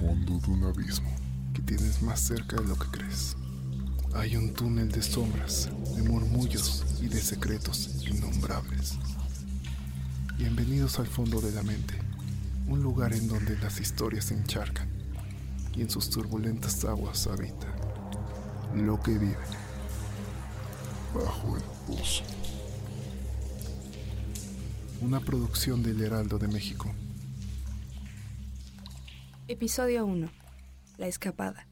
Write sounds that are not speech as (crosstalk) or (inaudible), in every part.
Fondo de un abismo que tienes más cerca de lo que crees. Hay un túnel de sombras, de murmullos y de secretos innombrables. Bienvenidos al fondo de la mente, un lugar en donde las historias se encharcan y en sus turbulentas aguas habita lo que vive bajo el pozo. Una producción del Heraldo de México. Episodio 1. La escapada.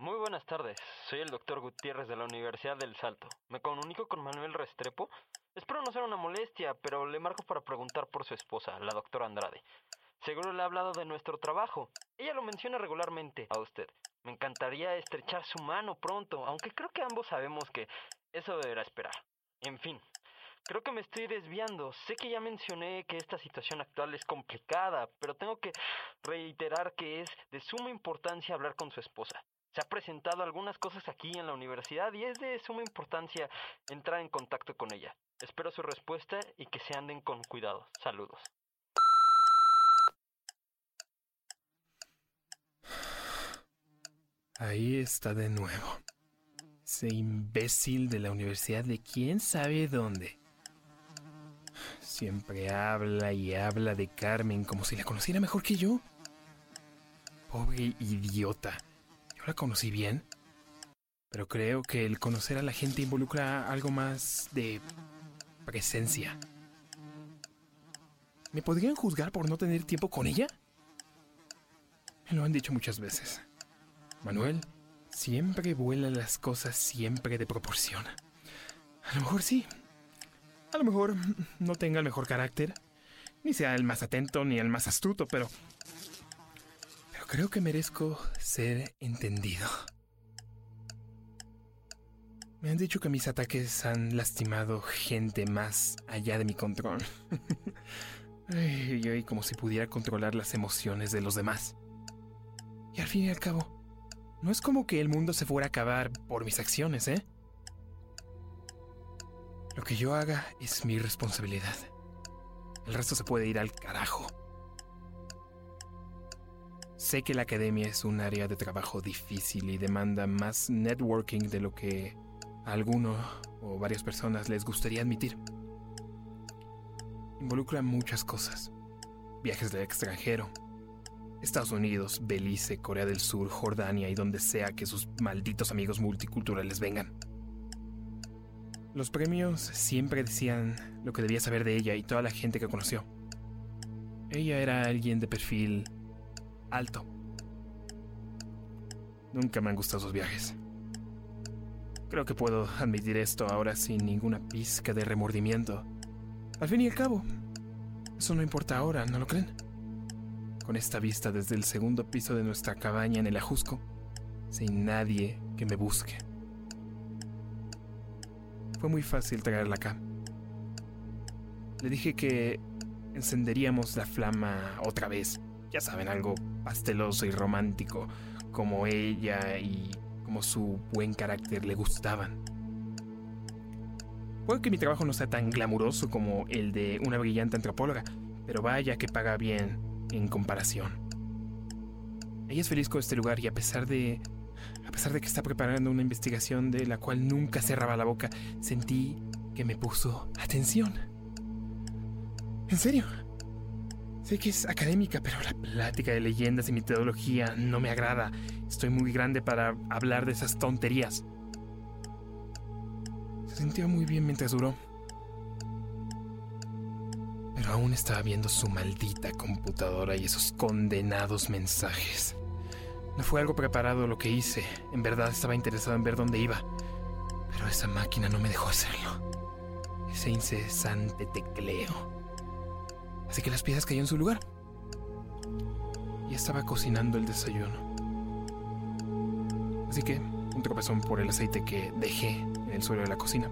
Muy buenas tardes, soy el doctor Gutiérrez de la Universidad del Salto. Me comunico con Manuel Restrepo. Espero no ser una molestia, pero le marco para preguntar por su esposa, la doctora Andrade. Seguro le ha hablado de nuestro trabajo. Ella lo menciona regularmente a usted. Me encantaría estrechar su mano pronto, aunque creo que ambos sabemos que eso deberá esperar. En fin, creo que me estoy desviando. Sé que ya mencioné que esta situación actual es complicada, pero tengo que reiterar que es de suma importancia hablar con su esposa. Se ha presentado algunas cosas aquí en la universidad y es de suma importancia entrar en contacto con ella. Espero su respuesta y que se anden con cuidado. Saludos. Ahí está de nuevo. Ese imbécil de la universidad de quién sabe dónde. Siempre habla y habla de Carmen como si la conociera mejor que yo. Pobre idiota. La conocí bien. Pero creo que el conocer a la gente involucra algo más de presencia. ¿Me podrían juzgar por no tener tiempo con ella? Me lo han dicho muchas veces. Manuel siempre vuela las cosas siempre de proporción. A lo mejor sí. A lo mejor no tenga el mejor carácter, ni sea el más atento ni el más astuto, pero... Creo que merezco ser entendido. Me han dicho que mis ataques han lastimado gente más allá de mi control. (laughs) Ay, ay, como si pudiera controlar las emociones de los demás. Y al fin y al cabo, no es como que el mundo se fuera a acabar por mis acciones, ¿eh? Lo que yo haga es mi responsabilidad. El resto se puede ir al carajo. Sé que la academia es un área de trabajo difícil y demanda más networking de lo que a alguno o varias personas les gustaría admitir. Involucra muchas cosas. Viajes del extranjero, Estados Unidos, Belice, Corea del Sur, Jordania y donde sea que sus malditos amigos multiculturales vengan. Los premios siempre decían lo que debía saber de ella y toda la gente que conoció. Ella era alguien de perfil alto. Nunca me han gustado sus viajes. Creo que puedo admitir esto ahora sin ninguna pizca de remordimiento. Al fin y al cabo, eso no importa ahora, ¿no lo creen? Con esta vista desde el segundo piso de nuestra cabaña en el Ajusco, sin nadie que me busque. Fue muy fácil traerla acá. Le dije que encenderíamos la flama otra vez. Ya saben, algo pasteloso y romántico, como ella y como su buen carácter le gustaban. Puede que mi trabajo no sea tan glamuroso como el de una brillante antropóloga, pero vaya que paga bien en comparación. Ella es feliz con este lugar y a pesar de a pesar de que está preparando una investigación de la cual nunca cerraba la boca, sentí que me puso atención. En serio. Sé que es académica, pero la plática de leyendas y metodología no me agrada. Estoy muy grande para hablar de esas tonterías. Se sentía muy bien mientras duró. Pero aún estaba viendo su maldita computadora y esos condenados mensajes. No fue algo preparado lo que hice. En verdad estaba interesado en ver dónde iba. Pero esa máquina no me dejó hacerlo. Ese incesante tecleo. Así que las piezas cayeron en su lugar. Y estaba cocinando el desayuno. Así que un tropezón por el aceite que dejé en el suelo de la cocina.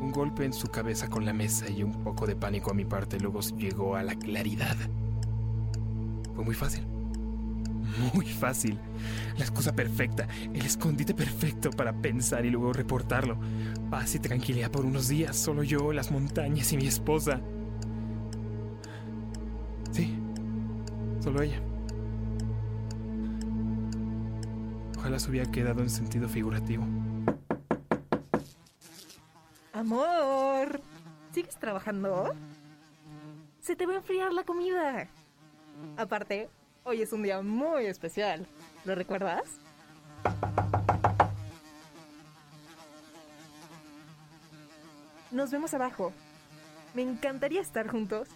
Un golpe en su cabeza con la mesa y un poco de pánico a mi parte luego llegó a la claridad. Fue muy fácil. Muy fácil. La excusa perfecta, el escondite perfecto para pensar y luego reportarlo. Paz y tranquilidad por unos días, solo yo, las montañas y mi esposa. Solo ella. Ojalá se hubiera quedado en sentido figurativo. Amor, ¿sigues trabajando? Se te va a enfriar la comida. Aparte, hoy es un día muy especial. ¿Lo recuerdas? Nos vemos abajo. Me encantaría estar juntos.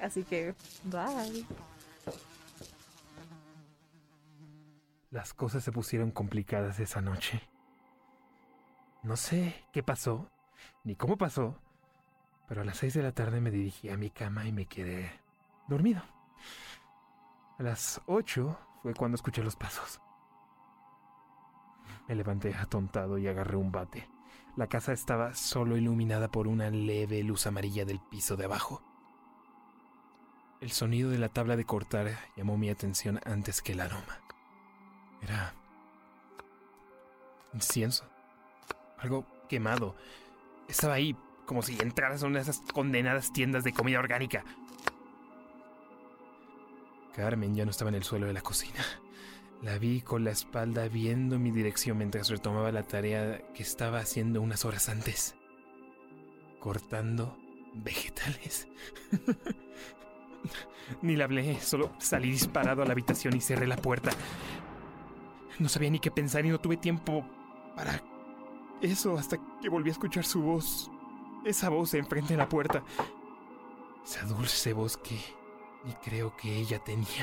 Así que, bye. Las cosas se pusieron complicadas esa noche. No sé qué pasó, ni cómo pasó, pero a las seis de la tarde me dirigí a mi cama y me quedé dormido. A las ocho fue cuando escuché los pasos. Me levanté atontado y agarré un bate. La casa estaba solo iluminada por una leve luz amarilla del piso de abajo. El sonido de la tabla de cortar llamó mi atención antes que el aroma. Era incienso. Algo quemado. Estaba ahí como si entraras a una de esas condenadas tiendas de comida orgánica. Carmen ya no estaba en el suelo de la cocina. La vi con la espalda viendo mi dirección mientras retomaba la tarea que estaba haciendo unas horas antes. Cortando vegetales. (laughs) Ni le hablé, solo salí disparado a la habitación y cerré la puerta. No sabía ni qué pensar y no tuve tiempo para eso hasta que volví a escuchar su voz. Esa voz enfrente de la puerta. Esa dulce voz que ni creo que ella tenía.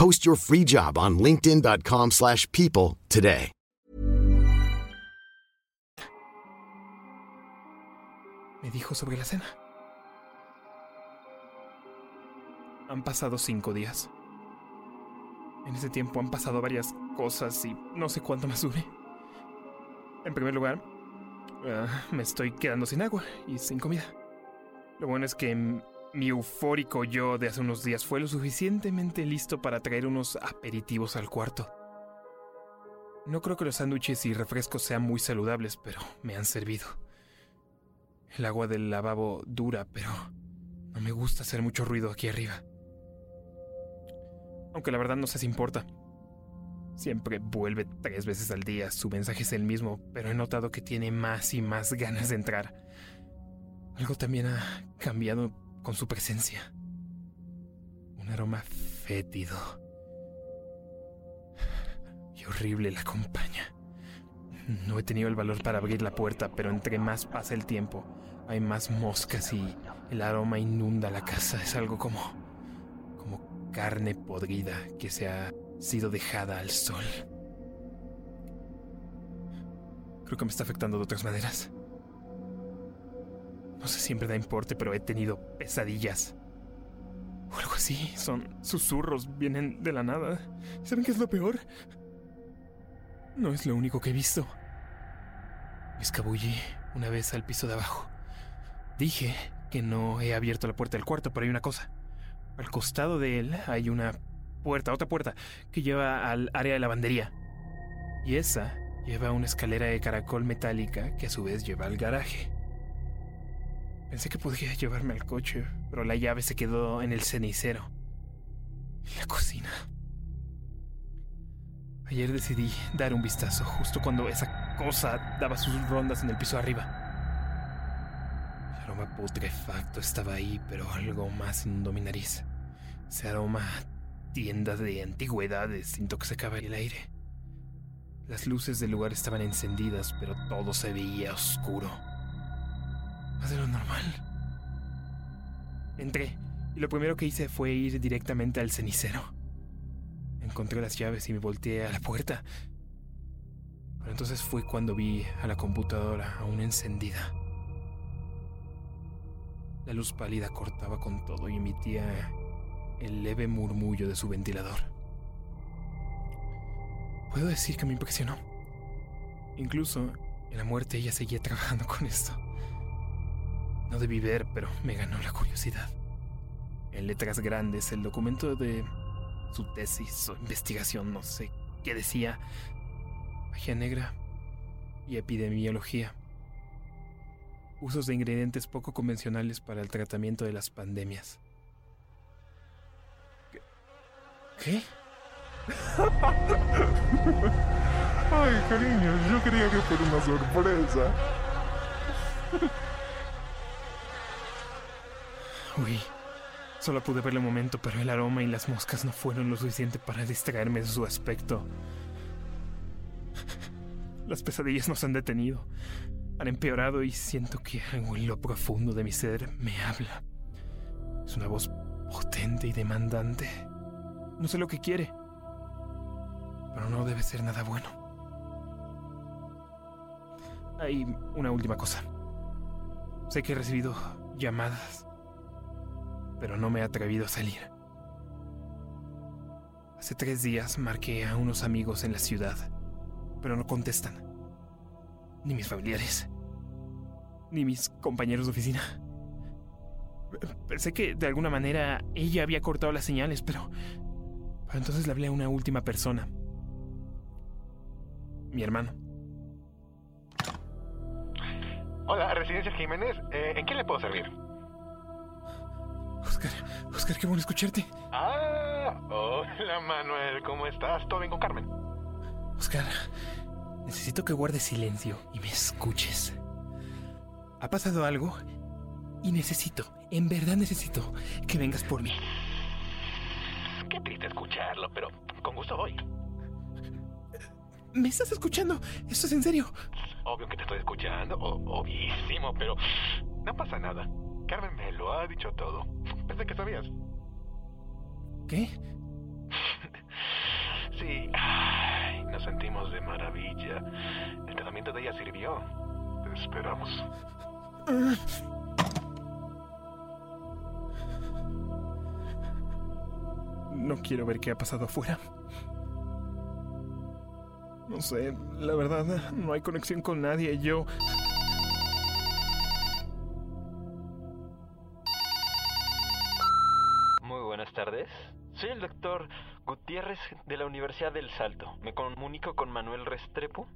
Post your free job on linkedin.com/people slash people today. Me dijo sobre la cena. Han pasado cinco días. En ese tiempo han pasado varias cosas y no sé cuánto más dure. En primer lugar, ah, me estoy quedando sin agua y sin comida. Lo bueno es que mi eufórico yo de hace unos días fue lo suficientemente listo para traer unos aperitivos al cuarto. No creo que los sándwiches y refrescos sean muy saludables, pero me han servido. El agua del lavabo dura, pero no me gusta hacer mucho ruido aquí arriba. Aunque la verdad no sé si importa. Siempre vuelve tres veces al día, su mensaje es el mismo, pero he notado que tiene más y más ganas de entrar. Algo también ha cambiado con su presencia. Un aroma fétido. Y horrible la acompaña. No he tenido el valor para abrir la puerta, pero entre más pasa el tiempo, hay más moscas y el aroma inunda la casa. Es algo como. como carne podrida que se ha sido dejada al sol. Creo que me está afectando de otras maneras. No sé si en verdad importe, pero he tenido pesadillas. O algo así. Son susurros, vienen de la nada. ¿Saben qué es lo peor? No es lo único que he visto. Escabullí una vez al piso de abajo. Dije que no he abierto la puerta del cuarto, pero hay una cosa. Al costado de él hay una puerta, otra puerta, que lleva al área de lavandería. Y esa lleva una escalera de caracol metálica que a su vez lleva al garaje. Pensé que podría llevarme al coche, pero la llave se quedó en el cenicero. En la cocina. Ayer decidí dar un vistazo justo cuando esa cosa daba sus rondas en el piso arriba. El aroma putrefacto estaba ahí, pero algo más inundó mi nariz. Ese aroma tienda de antigüedades intoxicaba el aire. Las luces del lugar estaban encendidas, pero todo se veía oscuro. Más de lo normal. Entré, y lo primero que hice fue ir directamente al cenicero. Encontré las llaves y me volteé a la puerta. Pero entonces fue cuando vi a la computadora aún encendida. La luz pálida cortaba con todo y emitía el leve murmullo de su ventilador. Puedo decir que me impresionó. Incluso en la muerte ella seguía trabajando con esto. No debí ver, pero me ganó la curiosidad. En letras grandes, el documento de su tesis o investigación, no sé qué decía, magia negra y epidemiología. Usos de ingredientes poco convencionales para el tratamiento de las pandemias. ¿Qué? ¿Qué? (laughs) Ay, cariño, yo quería que fuera una sorpresa. Uy, solo pude verle un momento, pero el aroma y las moscas no fueron lo suficiente para distraerme de su aspecto. Las pesadillas no se han detenido, han empeorado y siento que algo en lo profundo de mi ser me habla. Es una voz potente y demandante. No sé lo que quiere, pero no debe ser nada bueno. Hay una última cosa. Sé que he recibido llamadas pero no me he atrevido a salir. Hace tres días marqué a unos amigos en la ciudad, pero no contestan. Ni mis familiares, ni mis compañeros de oficina. Pensé que de alguna manera ella había cortado las señales, pero... Pero entonces le hablé a una última persona. Mi hermano. Hola, Residencia Jiménez. Eh, ¿En qué le puedo servir? Oscar, Oscar, qué bueno escucharte. Ah, Hola, Manuel, ¿cómo estás? ¿Todo bien con Carmen? Oscar, necesito que guardes silencio y me escuches. ¿Ha pasado algo? Y necesito, en verdad necesito, que vengas por mí. Qué triste escucharlo, pero con gusto voy. ¿Me estás escuchando? ¿Esto es en serio? Obvio que te estoy escuchando, o- obvísimo, pero no pasa nada. Carmen me lo ha dicho todo. Pensé que sabías. ¿Qué? (laughs) Sí, ay, nos sentimos de maravilla. El tratamiento de ella sirvió. Te esperamos. No quiero ver qué ha pasado afuera. No sé, la verdad, no hay conexión con nadie. Yo... tardes. Soy el doctor Gutiérrez de la Universidad del Salto. ¿Me comunico con Manuel Restrepo?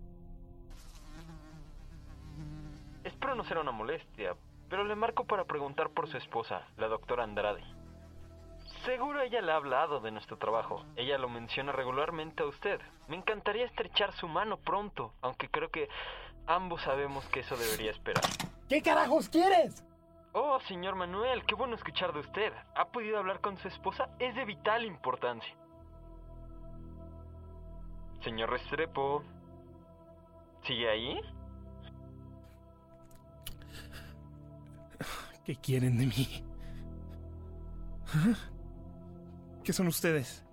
Espero no ser una molestia, pero le marco para preguntar por su esposa, la doctora Andrade. Seguro ella le ha hablado de nuestro trabajo. Ella lo menciona regularmente a usted. Me encantaría estrechar su mano pronto, aunque creo que ambos sabemos que eso debería esperar. ¿Qué carajos quieres? Oh, señor Manuel, qué bueno escuchar de usted. ¿Ha podido hablar con su esposa? Es de vital importancia. Señor Restrepo, ¿sigue ahí? ¿Qué quieren de mí? ¿Ah? ¿Qué son ustedes?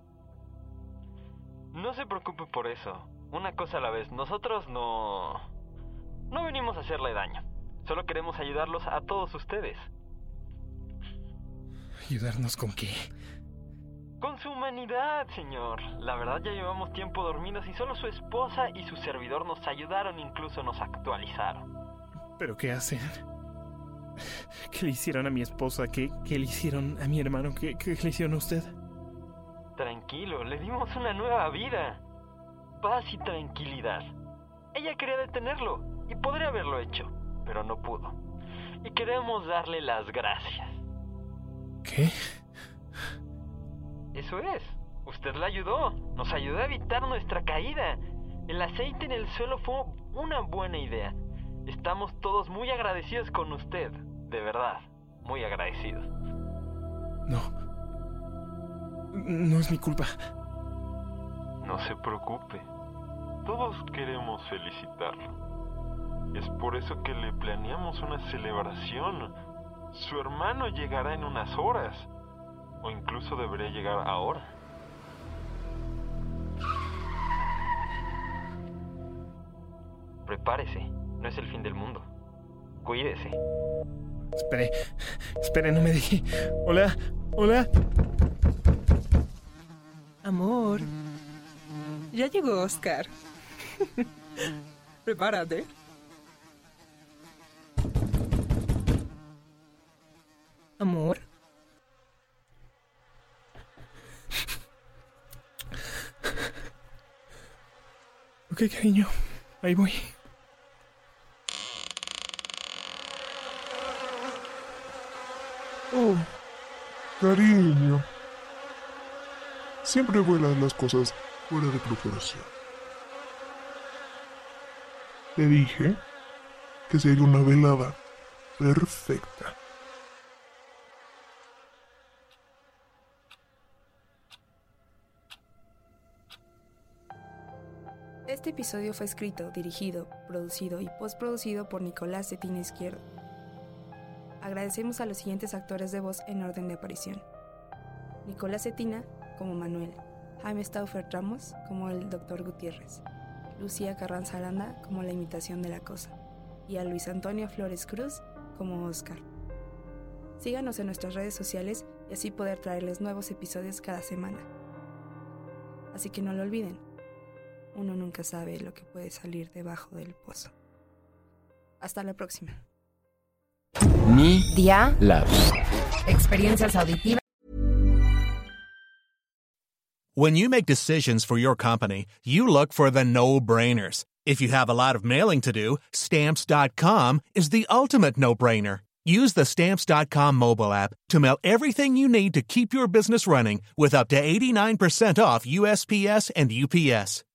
No se preocupe por eso. Una cosa a la vez. Nosotros no... No venimos a hacerle daño. Solo queremos ayudarlos a todos ustedes. ¿Ayudarnos con qué? Con su humanidad, señor. La verdad ya llevamos tiempo dormidos y solo su esposa y su servidor nos ayudaron, incluso nos actualizaron. ¿Pero qué hacen? ¿Qué le hicieron a mi esposa? ¿Qué, qué le hicieron a mi hermano? ¿Qué, qué le hicieron a usted? Tranquilo, le dimos una nueva vida. Paz y tranquilidad. Ella quería detenerlo y podría haberlo hecho, pero no pudo. Y queremos darle las gracias. ¿Qué? Eso es. Usted la ayudó. Nos ayudó a evitar nuestra caída. El aceite en el suelo fue una buena idea. Estamos todos muy agradecidos con usted. De verdad, muy agradecidos. No. No es mi culpa. No se preocupe. Todos queremos felicitarlo. Es por eso que le planeamos una celebración. Su hermano llegará en unas horas. O incluso debería llegar ahora. Prepárese. No es el fin del mundo. Cuídese. Espere. Espere, no me deje. Hola. Hola. Amor. Ya llegó Oscar. (laughs) Prepárate. Amor. Cariño. Ahí voy. Oh, cariño. Siempre vuelan las cosas fuera de proporción. Te dije que sería una velada perfecta. Este episodio fue escrito, dirigido, producido y postproducido por Nicolás Cetina Izquierdo. Agradecemos a los siguientes actores de voz en orden de aparición. Nicolás Cetina como Manuel, Jaime Stauffer Ramos como el Dr. Gutiérrez, Lucía Carranza Aranda como la imitación de la cosa y a Luis Antonio Flores Cruz como Oscar. Síganos en nuestras redes sociales y así poder traerles nuevos episodios cada semana. Así que no lo olviden, uno nunca sabe lo que puede salir debajo del pozo. Hasta la próxima. Media Lab. Experiencias auditivas. When you make decisions for your company, you look for the no-brainers. If you have a lot of mailing to do, stamps.com is the ultimate no-brainer. Use the Stamps.com mobile app to mail everything you need to keep your business running with up to 89% off USPS and UPS.